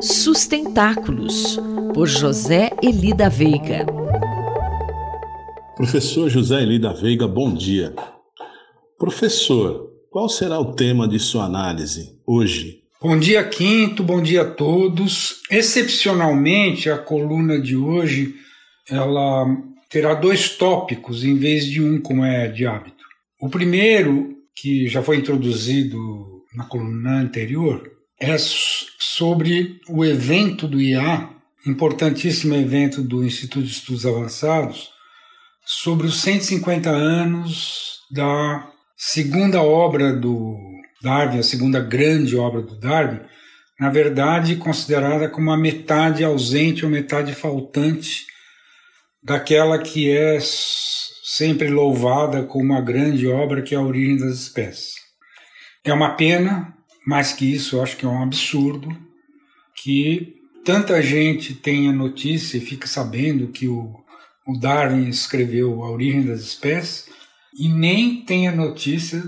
Sustentáculos, por José Eli da Veiga. Professor José Eli da Veiga, bom dia. Professor, qual será o tema de sua análise hoje? Bom dia, Quinto, bom dia a todos. Excepcionalmente, a coluna de hoje ela terá dois tópicos em vez de um, como é de hábito. O primeiro, que já foi introduzido na coluna anterior, é sobre o evento do IA, importantíssimo evento do Instituto de Estudos Avançados, sobre os 150 anos da segunda obra do Darwin, a segunda grande obra do Darwin, na verdade considerada como a metade ausente ou metade faltante daquela que é sempre louvada como uma grande obra que é a origem das espécies. É uma pena mais que isso, eu acho que é um absurdo que tanta gente tenha notícia e fique sabendo que o, o Darwin escreveu A Origem das Espécies e nem tenha notícia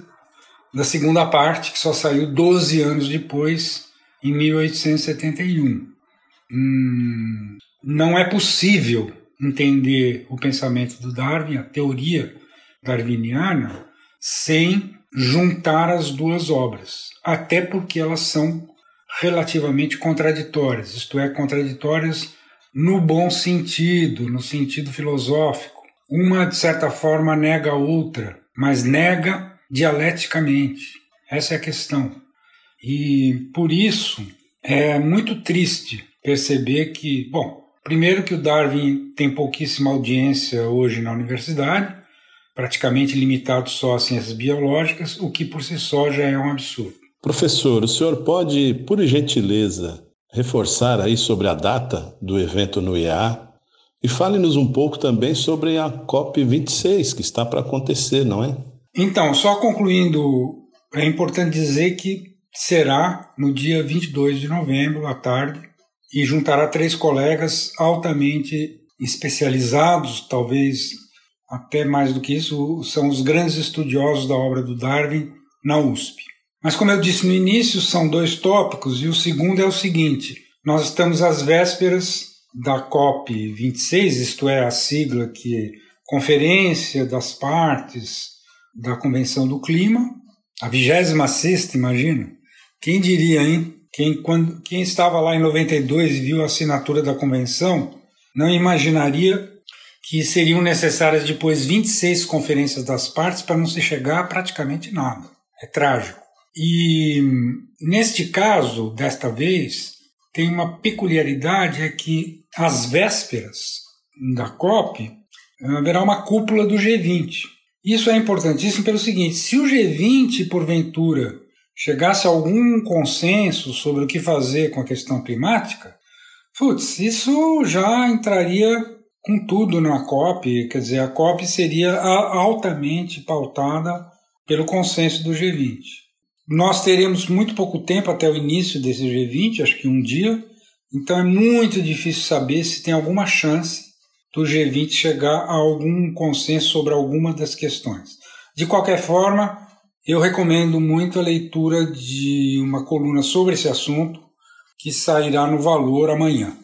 da segunda parte, que só saiu 12 anos depois, em 1871. Hum, não é possível entender o pensamento do Darwin, a teoria darwiniana, sem juntar as duas obras, até porque elas são relativamente contraditórias, isto é, contraditórias no bom sentido, no sentido filosófico. Uma, de certa forma, nega a outra, mas nega dialeticamente. Essa é a questão. E por isso é muito triste perceber que, bom, primeiro que o Darwin tem pouquíssima audiência hoje na universidade, praticamente limitado só às ciências biológicas, o que por si só já é um absurdo. Professor, o senhor pode, por gentileza, reforçar aí sobre a data do evento no IEA e fale-nos um pouco também sobre a COP26 que está para acontecer, não é? Então, só concluindo, é importante dizer que será no dia 22 de novembro, à tarde, e juntará três colegas altamente especializados, talvez até mais do que isso, são os grandes estudiosos da obra do Darwin na USP. Mas, como eu disse no início, são dois tópicos, e o segundo é o seguinte: nós estamos às vésperas da COP 26, isto é, a sigla que é Conferência das Partes da Convenção do Clima, a 26, imagina. Quem diria, hein? Quem, quando, quem estava lá em 92 e viu a assinatura da convenção não imaginaria que seriam necessárias depois 26 conferências das partes para não se chegar a praticamente nada. É trágico. E neste caso, desta vez, tem uma peculiaridade é que às vésperas da COP haverá uma cúpula do G20. Isso é importantíssimo pelo seguinte: se o G20 porventura chegasse a algum consenso sobre o que fazer com a questão climática, putz, isso já entraria com tudo na COP, quer dizer, a COP seria altamente pautada pelo consenso do G20. Nós teremos muito pouco tempo até o início desse G20, acho que um dia, então é muito difícil saber se tem alguma chance do G20 chegar a algum consenso sobre alguma das questões. De qualquer forma, eu recomendo muito a leitura de uma coluna sobre esse assunto que sairá no Valor amanhã.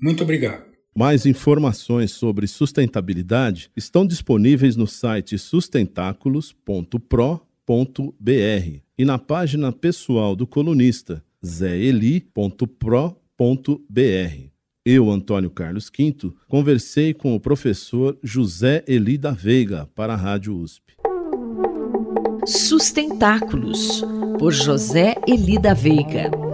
Muito obrigado. Mais informações sobre sustentabilidade estão disponíveis no site sustentáculos.pro.br e na página pessoal do colunista zeli.pro.br. Eu, Antônio Carlos Quinto, conversei com o professor José Eli da Veiga para a Rádio USP. Sustentáculos, por José Eli da Veiga.